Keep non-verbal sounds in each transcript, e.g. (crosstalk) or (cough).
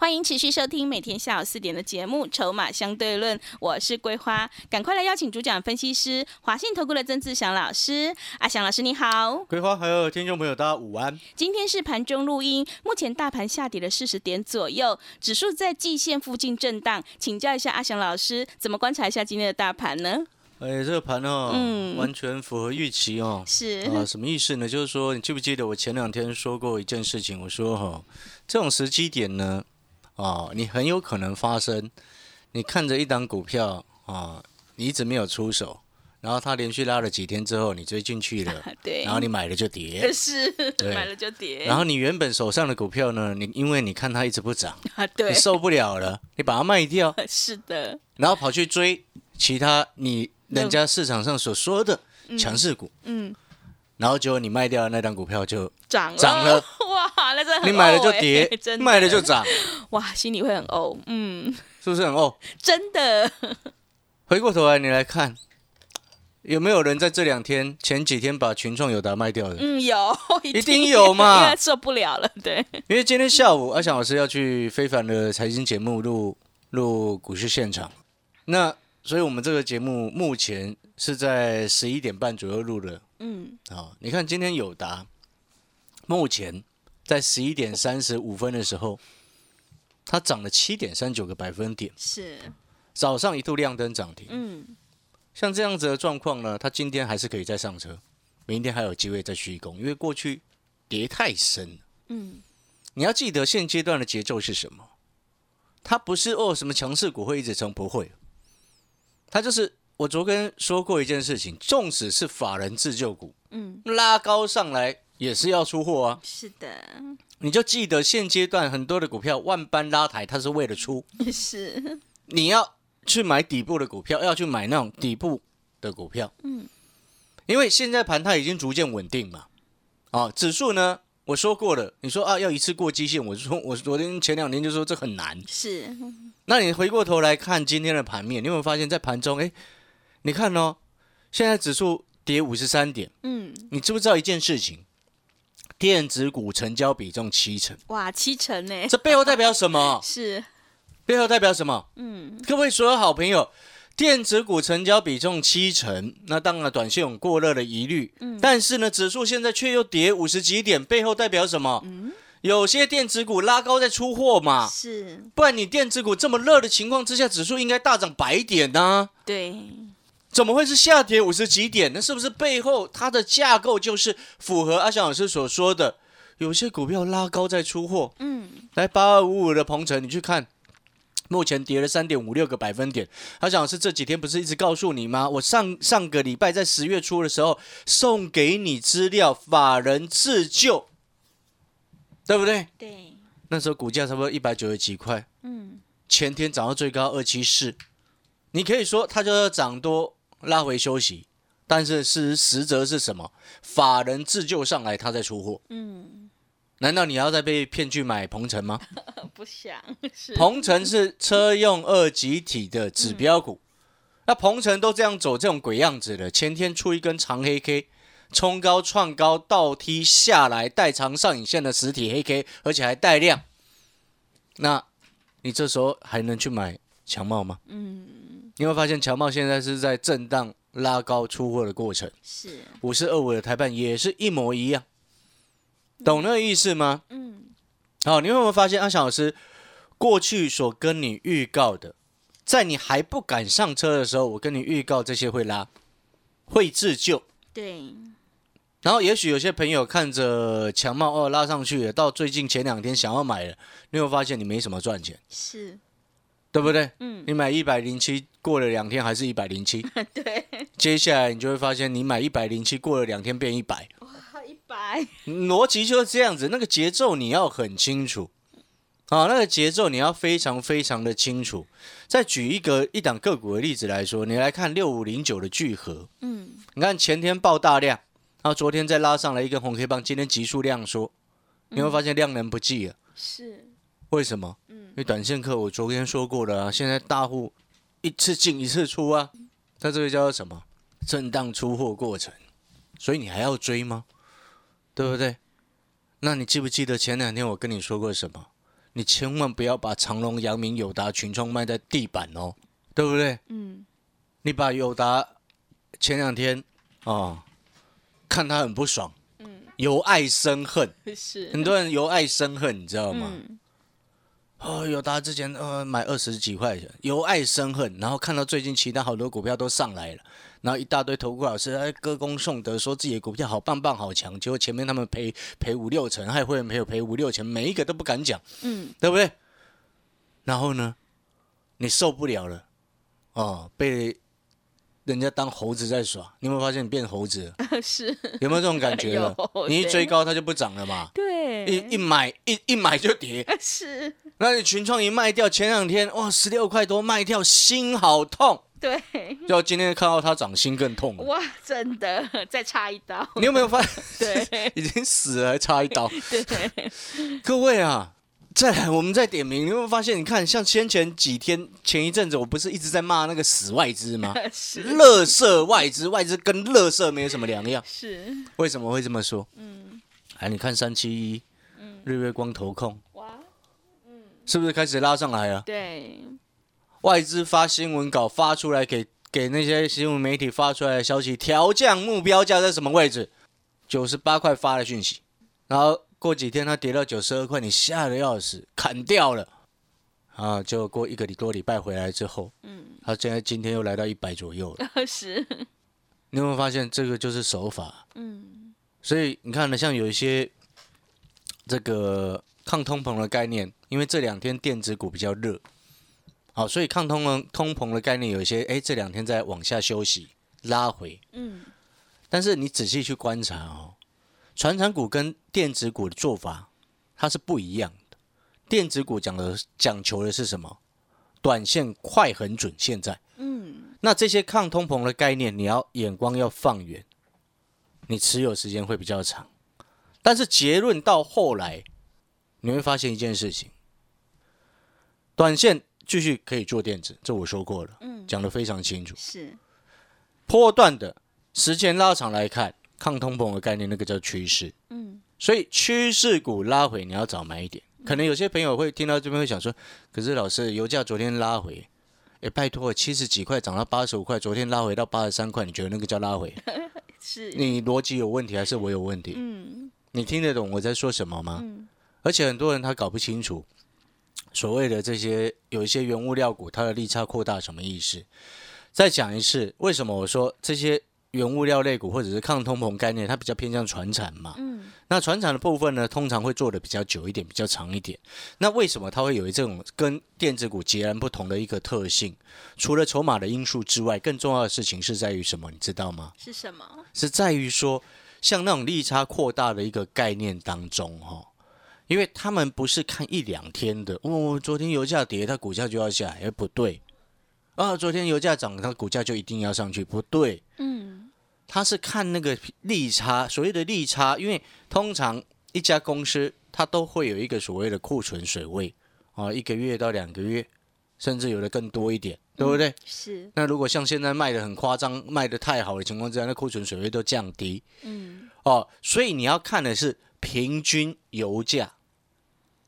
欢迎持续收听每天下午四点的节目《筹码相对论》，我是桂花，赶快来邀请主讲分析师华信投顾的曾志祥老师。阿祥老师你好，桂花还有听众朋友大家午安。今天是盘中录音，目前大盘下跌了四十点左右，指数在季线附近震荡，请教一下阿祥老师，怎么观察一下今天的大盘呢？哎，这个盘哦，嗯完全符合预期哦。是，啊，什么意思呢？就是说，你记不记得我前两天说过一件事情？我说哈、这种时机点呢，啊，你很有可能发生，你看着一档股票啊，你一直没有出手，然后它连续拉了几天之后，你追进去了，(laughs) 对，然后你买了就跌，是对。买了就跌，然后你原本手上的股票呢，你因为你看它一直不涨，(laughs) 啊对。你，受不了了，你把它卖掉，(laughs) 是的，然后跑去追其他你人家市场上所说的强势股，嗯，然后结果你卖掉的那张股票就涨了。涨了，(laughs) 哇，那真的很你买了就跌，(laughs) 卖了就涨，(laughs) 哇，心里会很呕，嗯，是不是很哦？真的，回过头来你来看，有没有人在这两天前几天把群创有达卖掉的？嗯，有，一定有嘛。因为受不了了，对，因为今天下午阿翔老师要去非凡的财经节目录录股市现场，那所以我们这个节目目前是在十一点半左右录的。嗯，好，你看今天友达目前在十一点三十五分的时候，它涨了七点三九个百分点，是，早上一度亮灯涨停。嗯，像这样子的状况呢，它今天还是可以再上车，明天还有机会再续攻，因为过去跌太深了。嗯，你要记得现阶段的节奏是什么？它不是哦什么强势股会一直冲，不会，它就是我昨天说过一件事情，纵使是法人自救股，嗯，拉高上来也是要出货啊。是的，你就记得现阶段很多的股票万般拉抬，它是为了出，(laughs) 是，你要去买底部的股票，要去买那种底部的股票，嗯，因为现在盘它已经逐渐稳定嘛，啊，指数呢，我说过了，你说啊要一次过基线，我说我昨天前两天就说这很难，是，那你回过头来看今天的盘面，你有没有发现，在盘中，哎，你看哦，现在指数跌五十三点，嗯，你知不知道一件事情？电子股成交比重七成，哇，七成呢？这背后代表什么？(laughs) 是，背后代表什么？嗯，各位所有好朋友，电子股成交比重七成，那当然短线有过热的疑虑，嗯。但是呢，指数现在却又跌五十几点，背后代表什么？嗯。有些电子股拉高在出货嘛，是，不然你电子股这么热的情况之下，指数应该大涨百点呢、对，怎么会是下跌五十几点？那是不是背后它的架构就是符合阿翔老师所说的，有些股票拉高在出货？嗯，来八二五五的鹏程，你去看，目前跌了三点五六个百分点。阿翔老师这几天不是一直告诉你吗？我上上个礼拜在十月初的时候送给你资料，法人自救，对不对？对，那时候股价差不多一百九十几块，嗯，前天涨到最高二七四，你可以说它就要涨多拉回休息，但是事实则是什么？法人自救上来，他在出货。嗯，难道你要再被骗去买鹏程吗？(laughs) 不想，是，鹏程是车用二级体的指标股，那鹏程都这样走这种鬼样子了，前天出一根长黑 K，冲高创高倒踢下来带长上影线的实体黑 K，而且还带量，那你这时候还能去买强茂吗？嗯，你会发现强茂现在是在震荡拉高出货的过程，是，五四二五的台办也是一模一样，懂那个意思吗？嗯，好，你有没有发现阿翔老师过去所跟你预告的，在你还不敢上车的时候，我跟你预告这些会拉，会自救。对，然后也许有些朋友看着强茂二拉上去了，到最近前两天想要买了，你有没有发现你没什么赚钱，是，对不对？嗯，你买一百零七，过了两天还是一百零七，(laughs) 对，接下来你就会发现你买一百零七，过了两天变一百，(laughs) 逻辑就是这样子，那个节奏你要很清楚。啊，那个节奏你要非常非常的清楚。再举一个一档个股的例子来说，你来看六五零九的聚合，嗯，你看前天爆大量，然后昨天再拉上来一根红黑棒，今天急速量缩，你会发现量能不济了。是，为什么？因为短线客我昨天说过了啊，现在大户一次进一次出啊，它这个叫做什么？震荡出货过程，所以你还要追吗？对不对？那你记不记得前两天我跟你说过什么？你千万不要把长隆、阳明、友达、群创卖在地板哦，对不对？嗯，你把友达前两天啊、看他很不爽，嗯，由爱生恨，(laughs) 是，很多人由爱生恨，你知道吗？嗯，哦，友达之前呃买二十几块钱，由爱生恨，然后看到最近其他好多股票都上来了，然后一大堆投顾老师哎歌功颂德，说自己的股票好棒棒好强，结果前面他们赔赔五六成，还有会员朋友赔五六成，每一个都不敢讲，嗯，对不对？然后呢，你受不了了，哦，被人家当猴子在耍，你有没有发现你变猴子了？(laughs) 是，有没有这种感觉了？(laughs) 你一追高它就不涨了嘛，对，一一买一一买就跌，(laughs) 是，那你群创一卖掉，前两天哇十六块多卖掉，心好痛。对，要今天看到他掌，心更痛了。哇，真的，再插一刀，你有没有发现对 (laughs) 已经死了还插一刀？(laughs) 对，各位啊，再来我们再点名，你有没有发现？你看，像先前几天前一阵子，我不是一直在骂那个死外资吗？(laughs) 是，乐色外资，外资跟乐色没有什么两样。是，为什么会这么说？嗯，哎，你看三七一，嗯日月光投控哇，是不是开始拉上来了？对，外资发新闻稿发出来给给那些新闻媒体发出来的消息，调降目标价在什么位置？九十八块发的讯息，然后过几天它跌到九十二块，你吓得要死，砍掉了。啊，就过一个礼多礼拜回来之后，嗯，它现在今天又来到一百左右了。(laughs) 是，你有没有发现这个就是手法？嗯，所以你看呢，像有一些这个抗通膨的概念，因为这两天电子股比较热，好，所以抗通膨通膨的概念有一些，哎，这两天在往下休息拉回，嗯，但是你仔细去观察哦，传产股跟电子股的做法它是不一样的。电子股讲的讲求的是什么？短线快很准。现在，嗯，那这些抗通膨的概念，你要眼光要放远，你持有时间会比较长。但是结论到后来，你会发现一件事情：短线继续可以做电子，这我说过了，嗯讲得非常清楚。是，波段的时间拉长来看，抗通膨的概念，那个叫趋势。嗯，所以趋势股拉回，你要早买一点。可能有些朋友会听到这边会想说，可是老师，油价昨天拉回，哎，拜托，七十几块涨到八十五块，昨天拉回到八十三块，你觉得那个叫拉回？(laughs) 是，你逻辑有问题还是我有问题？嗯，你听得懂我在说什么吗？嗯，而且很多人他搞不清楚所谓的这些有一些原物料股它的利差扩大什么意思。再讲一次，为什么我说这些原物料类股或者是抗通膨概念，它比较偏向传产嘛？嗯，那传产的部分呢，通常会做的比较久一点，比较长一点。那为什么它会有这种跟电子股截然不同的一个特性？除了筹码的因素之外，更重要的事情是在于什么？你知道吗？是什么？是在于说，像那种利差扩大的一个概念当中，哈，因为他们不是看一两天的，哦，昨天油价跌，它股价就要下来，哎，不对，啊，昨天油价涨，它股价就一定要上去，不对，嗯，它是看那个利差，所谓的利差，因为通常一家公司它都会有一个所谓的库存水位，啊，一个月到两个月，甚至有的更多一点，对不对？是，那如果像现在卖的很夸张，卖的太好的情况之下，那库存水位都降低嗯，哦，所以你要看的是平均油价，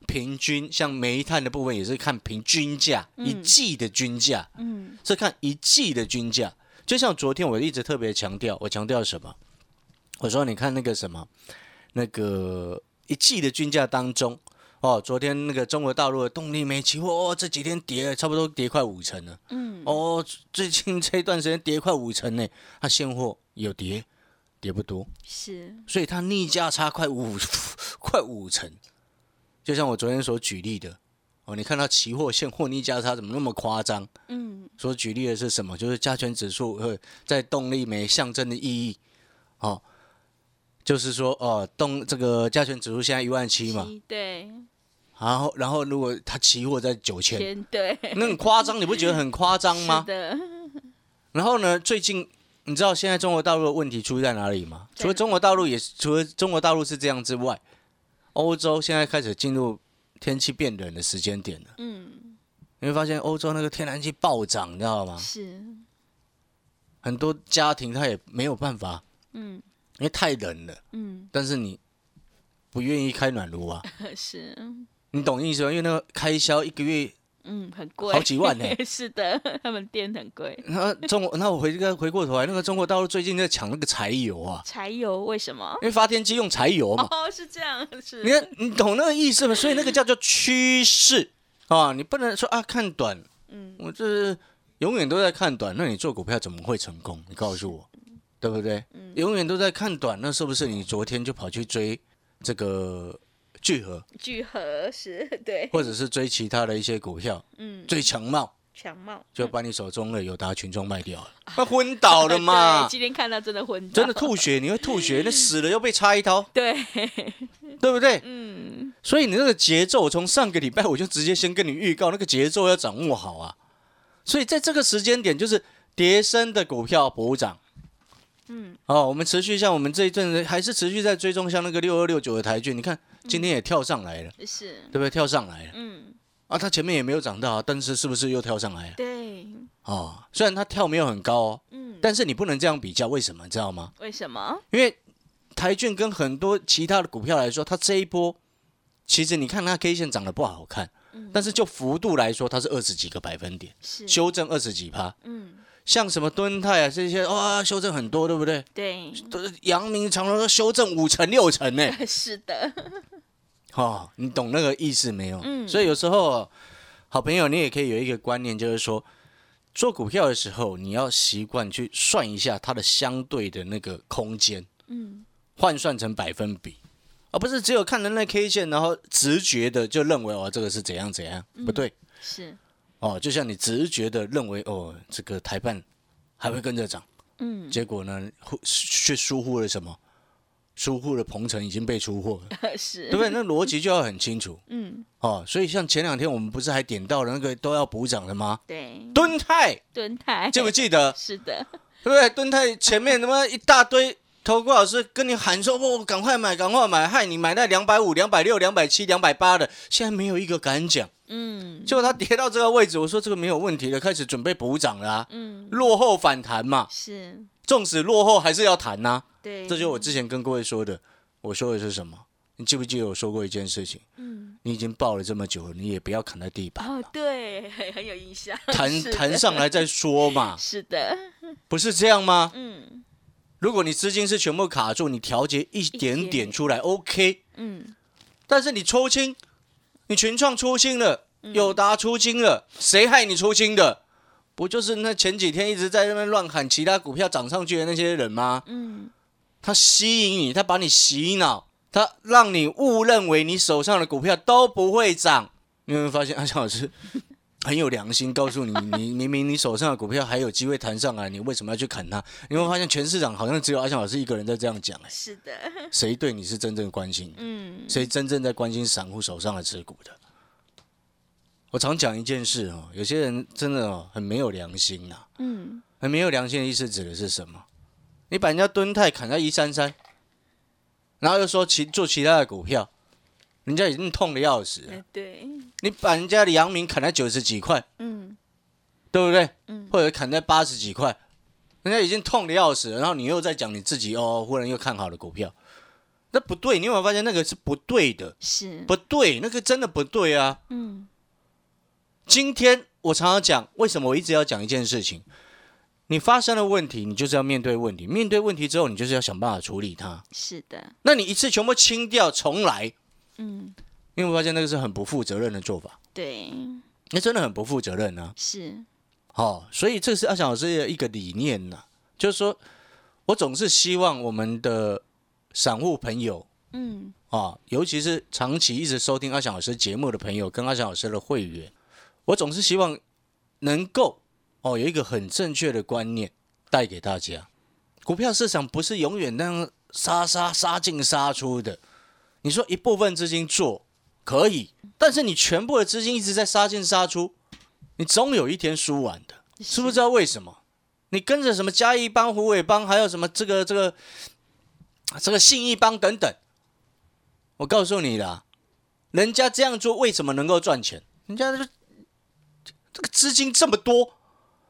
平均像煤炭的部分也是看平均价，一季的均价嗯，是看一季的均价。就像昨天我一直特别强调，我强调什么？我说你看那个什么，那个一季的均价当中，哦，昨天那个中国大陆的动力煤期货，哦，这几天跌了差不多跌快五成了。嗯，哦，最近这一段时间跌快五成呢，它现货有跌，跌不多，是，所以它逆价差快五快五成。就像我昨天所举例的，哦，你看到期货现货逆价差怎么那么夸张？嗯，所举例的是什么？就是加权指数会，在动力没象征的意义，哦，就是说哦，动这个加权指数现在一万七嘛，对，然后然后如果它期货在九千，对，那很夸张，你不觉得很夸张吗？(laughs) 的，然后呢，最近你知道现在中国大陆的问题出在哪里吗？除了中国大陆也是，除了中国大陆是这样之外，欧洲现在开始进入天气变冷的时间点了。嗯，你会发现欧洲那个天然气暴涨，你知道吗？是，很多家庭他也没有办法，嗯因为太冷了。嗯，但是你不愿意开暖炉啊，(laughs) 是，你懂意思吗？因为那个开销一个月，嗯，很贵，好几万呢 (laughs) 是的，他们店很贵。那中国，那我回个回过头来，那个中国大陆最近在抢那个柴油啊，柴油为什么？因为发电机用柴油嘛。哦，是这样，是。你看，你懂那个意思吗？所以那个叫做趋势啊，你不能说啊看短，嗯我这是永远都在看短，那你做股票怎么会成功？你告诉我，对不对？嗯永远都在看短，那是不是你昨天就跑去追这个聚合，聚合是 (laughs) 对，或者是追其他的一些股票，嗯，追强茂，强茂就把你手中的友达群众卖掉了，那昏倒了嘛。(laughs) 对，？今天看到真的昏倒，真的吐血，你会吐血，(laughs) 那死了又被插一刀，对，对不对？嗯，所以你那个节奏，从上个礼拜我就直接先跟你预告，那个节奏要掌握好啊。所以在这个时间点，就是跌升的股票补涨。嗯，哦，我们持续像我们这一阵子还是持续在追踪像那个六二六九的台剧，你看今天也跳上来了，是，对不对？跳上来了嗯，啊，它前面也没有涨到啊，但是是不是又跳上来了？对，哦，虽然它跳没有很高哦，嗯，但是你不能这样比较，为什么？你知道吗？为什么？因为台券跟很多其他的股票来说，它这一波其实你看它 K 线涨得不好看，但是就幅度来说，它是二十几个百分点，是，修正二十几趴。嗯，像什么敦泰啊这些，哇，修正很多，对不对？对，都阳明、长荣都修正五成六成呢。(laughs) 是的，哦，你懂那个意思没有？嗯所以有时候，好朋友，你也可以有一个观念，就是说，做股票的时候，你要习惯去算一下它的相对的那个空间。嗯，换算成百分比，而不是只有看人那 K 线，然后直觉的就认为哦这个是怎样怎样，不对是，哦，就像你直觉的认为哦这个台办还会跟着涨，嗯，结果呢忽却疏忽了什么？疏忽了鹏程已经被出货了，(laughs) 是，对不对？那逻辑就要很清楚嗯，哦。所以像前两天我们不是还点到了那个都要补涨的吗？对，敦泰蹲泰，记不记得？(laughs) 是的，对不对？敦泰前面他妈一大堆投顾老师跟你喊说：“哦，赶快买，赶快买！”害你买在两百五、两百六、两百七、两百八的，现在没有一个敢讲。嗯，结果它跌到这个位置，我说这个没有问题了，开始准备补涨了啊，嗯，落后反弹嘛，是，纵使落后还是要弹呐、对，这就是我之前跟各位说的，我说的是什么？你记不记得我说过一件事情？嗯，你已经抱了这么久了，你也不要砍在地板，哦，对，很很有印象，弹是的。弹上来再说嘛，是的，不是这样吗？嗯如果你资金是全部卡住，你调节一点点点出来，OK。嗯，但是你抽清，你群创出清了，嗯友达出清了，谁害你出清的？不就是那前几天一直在那边乱喊其他股票涨上去的那些人吗？嗯，他吸引你，他把你洗脑，他让你误认为你手上的股票都不会涨。你有没有发现阿强老师很有良心，告诉你，你 (laughs) 明明你手上的股票还有机会弹上来，你为什么要去砍它？你会发现全市场好像只有阿强老师一个人在这样讲，哎，是的，谁对你是真正关心？嗯，谁真正在关心散户手上的持股的？我常讲一件事哦，有些人真的哦很没有良心呐、嗯，很没有良心的意思指的是什么？你把人家蹲泰砍在一三三，然后又说其做其他的股票，人家已经痛的要死了。哎对，你把人家的阳明砍在九十几块，嗯对不对？嗯或者砍在八十几块，人家已经痛的要死了，然后你又在讲你自己哦，忽然又看好了股票，那不对，你有没有发现那个是不对的？是，不对，那个真的不对啊！嗯今天我常常讲，为什么我一直要讲一件事情？你发生了问题，你就是要面对问题，面对问题之后，你就是要想办法处理它。是的，那你一次全部清掉重来，嗯，你有没有发现那个是很不负责任的做法？对，那真的很不负责任啊！是，哦，所以这是阿翔老师的一个理念呐、就是说我总是希望我们的散户朋友嗯啊，尤其是长期一直收听阿翔老师节目的朋友，跟阿翔老师的会员，我总是希望能够哦有一个很正确的观念带给大家。股票市场不是永远那样杀杀杀进杀出的。你说一部分资金做可以，但是你全部的资金一直在杀进杀出，你总有一天输完的，知不知道为什么？你跟着什么嘉义帮、虎尾帮，还有什么这个这个这个信义帮等等，我告诉你啦，人家这样做为什么能够赚钱？人家这这个资金这么多，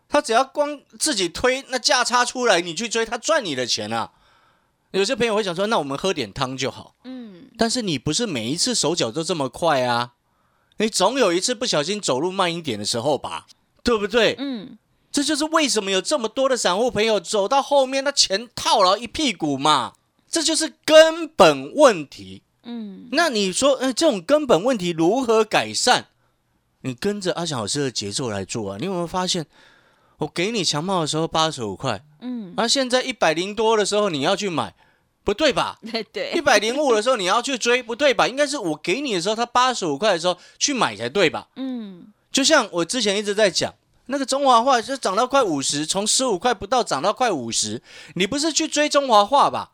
他只要光自己推那价差出来，你去追，他赚你的钱啊。有些朋友会想说，那我们喝点汤就好。嗯，但是你不是每一次手脚都这么快啊，你总有一次不小心走路慢一点的时候吧，对不对？嗯，这就是为什么有这么多的散户朋友走到后面，那钱套牢一屁股嘛，这就是根本问题。嗯，那你说，呃，这种根本问题如何改善？你跟着阿翔老师的节奏来做啊！你有没有发现，我给你强暴的时候八十五块，嗯，而、现在一百零多的时候你要去买，不对吧？对 (laughs) 一对，百零五的时候你要去追，不对吧？应该是我给你的时候，它八十五块的时候去买才对吧？嗯，就像我之前一直在讲，那个中华画就涨到快五十，从十五块不到涨到快五十，你不是去追中华画吧？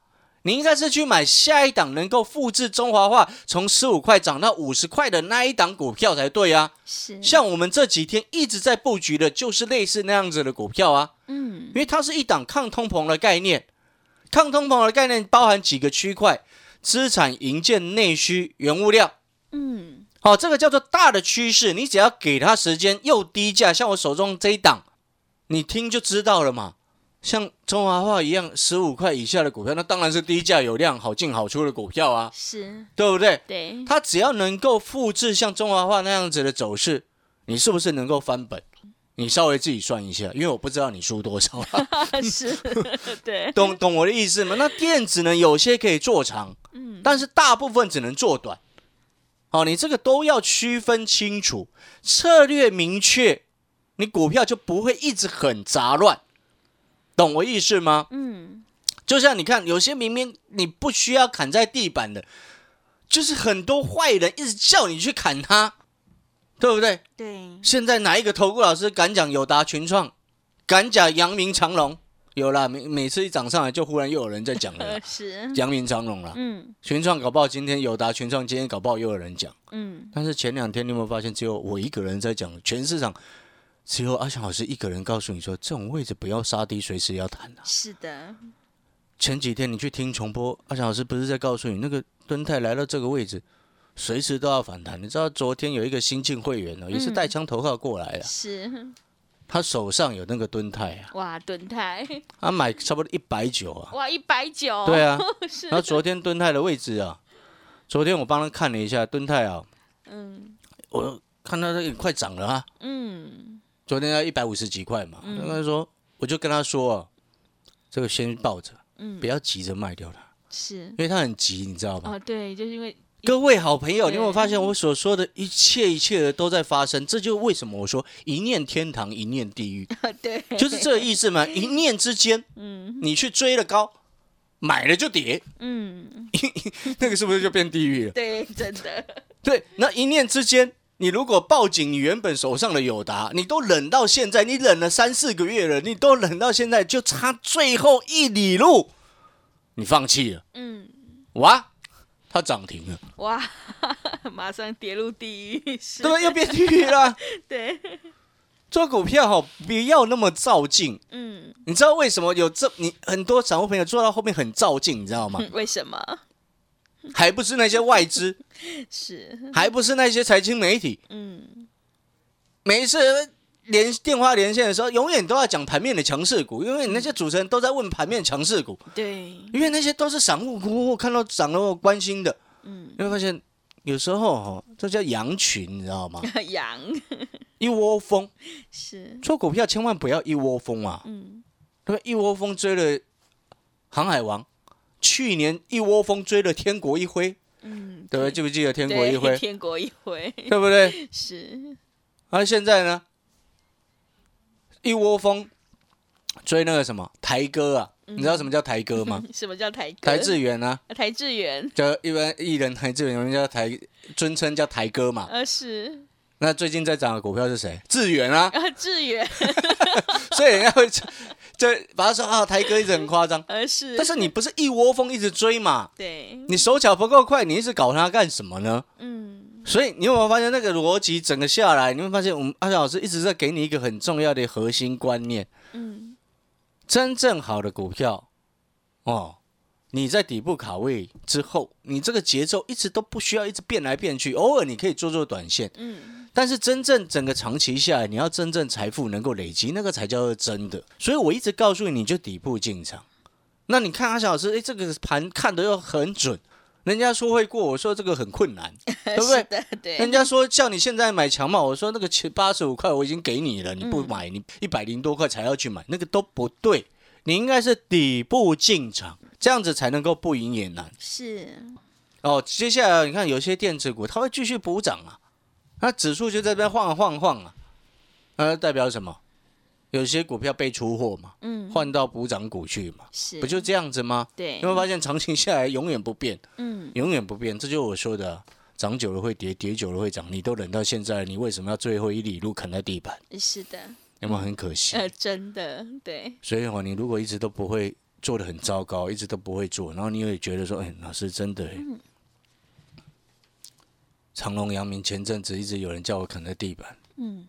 你应该是去买下一档能够复制中华化从十五块涨到五十块的那一档股票才对啊！是，像我们这几天一直在布局的，就是类似那样子的股票啊。嗯，因为它是一档抗通膨的概念。抗通膨的概念包含几个区块：资产、营建、内需、原物料。嗯，好、这个叫做大的趋势。你只要给它时间，又低价，像我手中这一档，你听就知道了嘛。像中华化一样，十五块以下的股票，那当然是低价有量、好进好出的股票啊，是，对不对？对，它只要能够复制像中华化那样子的走势，你是不是能够翻本？你稍微自己算一下，因为我不知道你输多少啊。(laughs) 是，(laughs) 对，懂懂我的意思吗？那电子呢，有些可以做长，嗯，但是大部分只能做短。好，你这个都要区分清楚，策略明确，你股票就不会一直很杂乱，懂我意思吗？嗯，就像你看，有些明明你不需要砍在地板的，就是很多坏人一直叫你去砍他，对不对？对，现在哪一个投顾老师敢讲友达群创，敢讲阳明长隆？有啦，每每次一涨上来，就忽然又有人在讲了 (laughs) 是，阳明长隆啦。嗯群创搞不好今天友达群创今天搞不好又有人讲，嗯，但是前两天你有没有发现，只有我一个人在讲，全市场只有阿翔老师一个人告诉你说，这种位置不要杀低，随时要弹啊。是的，前几天你去听重播，阿翔老师不是在告诉你，那个敦泰来到这个位置，随时都要反弹。你知道昨天有一个新进会员呢，也是带枪投靠过来的，是，他手上有那个敦泰啊，哇，盾泰，他买差不多一百九啊。哇，一百九，对啊，(laughs) 是。然后昨天敦泰的位置啊，昨天我帮他看了一下敦泰啊，嗯。我看到这个快涨了啊，嗯，昨天要一百五十几块嘛，嗯。那他说我就跟他说啊，这个先抱着，嗯。不要急着卖掉它，是，因为他很急，你知道吗？哦，对，就是因为，各位好朋友，你有没有发现我所说的一切一切的都在发生？这就是为什么我说一念天堂，一念地狱，(laughs) 对，就是这个意思嘛。(laughs) 一念之间，嗯。你去追了高，买了就跌，嗯，(laughs) 那个是不是就变地狱了？对，真的，对，那一念之间，你如果报警你原本手上的友达，你都忍到现在，你忍了三四个月了，你都忍到现在，就差最后一里路，你放弃了，嗯，哇，它涨停了，哇，(laughs) 马上跌入地狱，是对，又变地狱了。(laughs) 对，做股票哈，不要那么照进。嗯，你知道为什么有这你很多散户朋友做到后面很照进，你知道吗？(laughs) 为什么？(laughs) 还不是那些外资，(laughs) 是，还不是那些财经媒体，嗯，每一次连电话连线的时候，永远都要讲盘面的强势股，因为你那些主持人都在问盘面强势股，对，因为那些都是散户股，看到涨了我关心的。嗯，你会发现有时候哈，这叫羊群，你知道吗？(laughs) 羊。一窝蜂。是，做股票，千万不要一窝蜂啊！嗯，对吧？一窝蜂追了航海王，去年一窝蜂追了天国一辉，嗯，对不对？记不记得天国一对辉？天国一辉 (laughs) 对不对？是，而、现在呢，一窝蜂追那个什么台哥啊？你知道什么叫台哥吗？(laughs) 什么叫台哥？台志远啊，台志远，叫一般艺人台志远，有人叫台尊称叫台哥嘛。呃是，那最近在涨的股票是谁？志远啊，啊志远，(laughs) 所以人家会这把他说啊，台哥一直很夸张，而是，但是你不是一窝蜂一直追嘛？对，你手脚不够快，你一直搞它干什么呢？嗯，所以你有没有发现那个逻辑整个下来，你会发现我们阿翔老师一直在给你一个很重要的核心观念：嗯，真正好的股票，哦，你在底部卡位之后，你这个节奏一直都不需要一直变来变去，偶尔你可以做做短线，嗯，但是真正整个长期下来，你要真正财富能够累积，那个才叫做真的。所以我一直告诉你，你就底部进场。那你看阿小老师，哎，这个盘看得又很准。人家说会过，我说这个很困难，(laughs) 对不对？对对，人家说叫你现在买强茂，我说那个七八十五块我已经给你了，你不买，你一百零多块才要去买，那个都不对。你应该是底部进场，这样子才能够不赢也难。是，哦，接下来你看有些电子股它会继续补涨啊，那指数就在这边晃啊晃晃啊，那代表什么？有些股票被出货嘛，嗯，换到补涨股去嘛，是，不就这样子吗？对你，会发现长期下来永远不变，嗯，永远不变，这就是我说的，涨久了会跌，跌久了会涨。你都忍到现在，你为什么要最后一里路啃在地板？是的，有没有很可惜？呃，真的，对，所以哦，你如果一直都不会做的很糟糕，一直都不会做，然后你也觉得说，哎，老师真的，长隆、阳明前阵子一直有人叫我砍在地板，嗯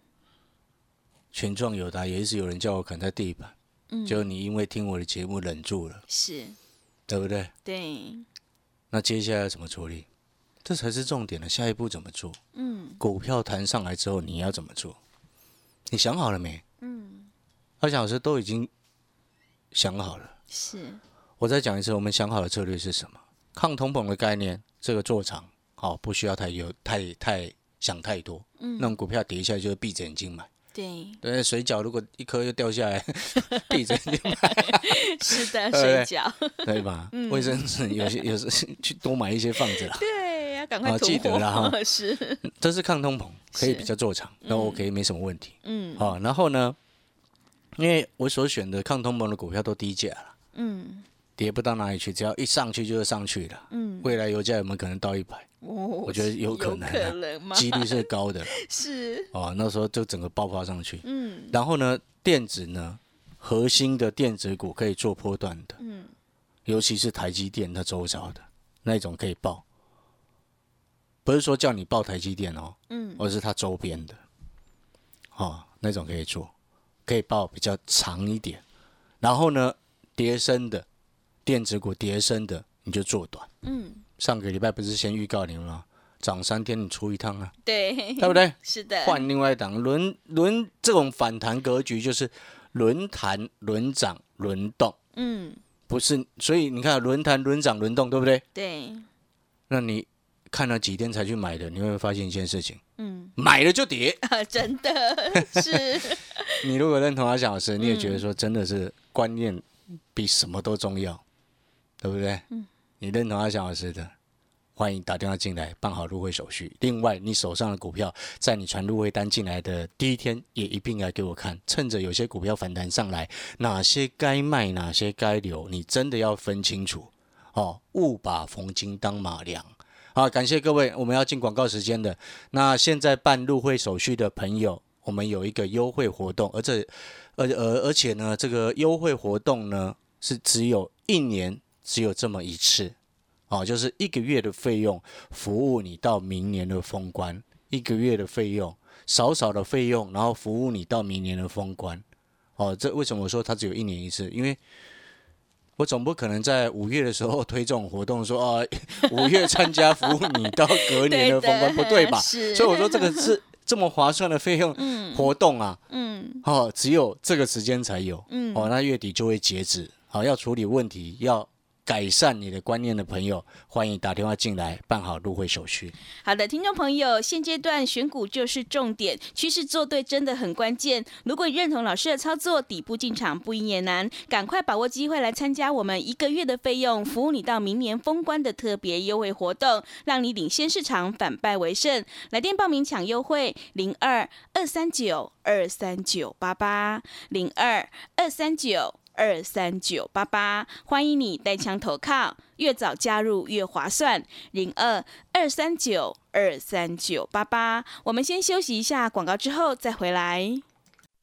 权壮有达也一直有人叫我砍在地板，嗯，就你因为听我的节目忍住了，是，对不对？对，那接下来怎么处理？这才是重点了，下一步怎么做？嗯股票弹上来之后，你要怎么做？你想好了没？嗯，阿翔老师都已经想好了。是，我再讲一次，我们想好的策略是什么？抗通膨的概念，这个做长，好、不需要太有太太想太多。嗯那种股票跌一下就是闭着眼睛买。对，对，水饺如果一颗又掉下来，(laughs) 闭着眼睛买，(laughs) 是的，水饺，对吧？嗯卫生纸有些有时去多买一些放着啦。对，要赶快突好记得破，了哈是，这是抗通膨，可以比较做长，那 OK 没什么问题。嗯好、然后呢，因为我所选的抗通膨的股票都低价了，嗯跌不到哪里去，只要一上去就是上去了。嗯，未来油价有没有可能到一百？我我觉得有可能啊？几率是高的 (laughs) 是，哦。那时候就整个爆发上去，嗯然后呢，电子呢，核心的电子股可以做波段的，嗯尤其是台积电它周遭的那种可以报，不是说叫你报台积电哦，嗯而是它周边的，哦，那种可以做，可以报比较长一点。然后呢，叠升的电子股跌升的你就做短。嗯，上个礼拜不是先预告你们吗？涨三天你出一趟啊，对，对不对？(laughs) 是的，换另外一档轮轮这种反弹格局就是轮弹轮涨轮动，嗯不是？所以你看轮弹轮涨轮动，对不对？对，那你看了几天才去买的，你会发现一件事情？嗯买了就跌。啊，(laughs) 真的是，(laughs) 你如果认同阿小老师，你也觉得说真的是观念比什么都重要，对不对？嗯你认同阿翔老师的，欢迎打电话进来办好入会手续。另外，你手上的股票在你传入会单进来的第一天，也一并来给我看。趁着有些股票反弹上来，哪些该卖，哪些该留，你真的要分清楚哦，勿把逢金当马良。好，感谢各位，我们要进广告时间的。那现在办入会手续的朋友，我们有一个优惠活动，而这而而而且呢，这个优惠活动呢是只有一年，只有这么一次，哦，就是一个月的费用，服务你到明年的封关，一个月的费用，少少的费用，然后服务你到明年的封关。哦，这为什么我说它只有一年一次？因为我总不可能在五月的时候推这种活动说，啊，(laughs) 五月参加服务你到隔年的封关，不对吧？所以我说这个是这么划算的费用 (laughs) 嗯活动啊，嗯哦，只有这个时间才有，嗯哦，那月底就会截止。好，要处理问题，要改善你的观念的朋友，欢迎打电话进来办好入会手续。好的，听众朋友，现阶段选股就是重点，趋势做对真的很关键。如果你认同老师的操作，底部进场不赢也难，赶快把握机会来参加我们一个月的费用，服务你到明年封关的特别优惠活动，让你领先市场，反败为胜。来电报名抢优惠，零二二三九二三九八八零二二三九。二三九八八，欢迎你带枪投靠，越早加入越划算。零二二三九二三九八八，我们先休息一下广告，之后再回来。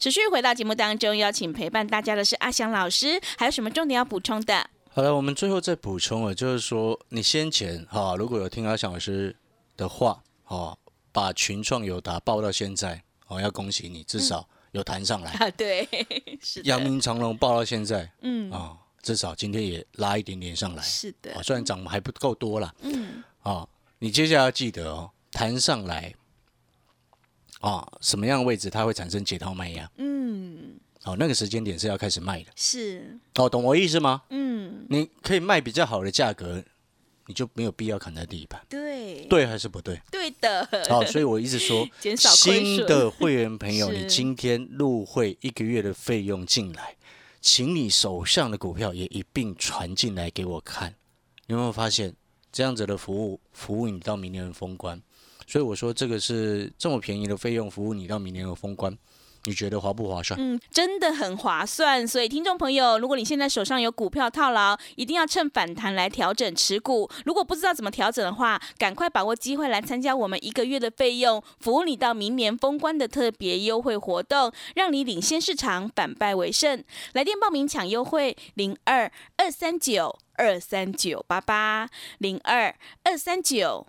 持续回到节目当中，邀请陪伴大家的是阿翔老师，还有什么重点要补充的？好了，我们最后再补充了，就是说你先前哈，如果有听阿翔老师的话，哦，把群创友达报到现在，哦，要恭喜你，至少有弹上来。(laughs) 啊，对，是的阳明长隆报到现在，嗯，啊，至少今天也拉一点点上来。是的啊，，虽然涨还不够多啦，嗯，啊，你接下来要记得哦，弹上来，啊，什么样的位置它会产生解套卖压？嗯，哦，那个时间点是要开始卖的。是，哦，懂我意思吗？嗯，你可以卖比较好的价格，你就没有必要砍在地板。对，对还是不对？对的，好、所以我一直说，(laughs) 减少新的会员朋友，(laughs) 你今天入会一个月的费用进来，请你手上的股票也一并传进来给我看。你有没有发现这样子的服务，服务你到明年封关？所以我说这个是这么便宜的费用，服务你到明年的封关，你觉得划不划算？嗯，真的很划算。所以，听众朋友，如果你现在手上有股票套牢，一定要趁反弹来调整持股。如果不知道怎么调整的话，赶快把握机会来参加我们一个月的费用，服务你到明年封关的特别优惠活动，让你领先市场，反败为胜。来电报名抢优惠：零二二三九二三九八八零二二三九。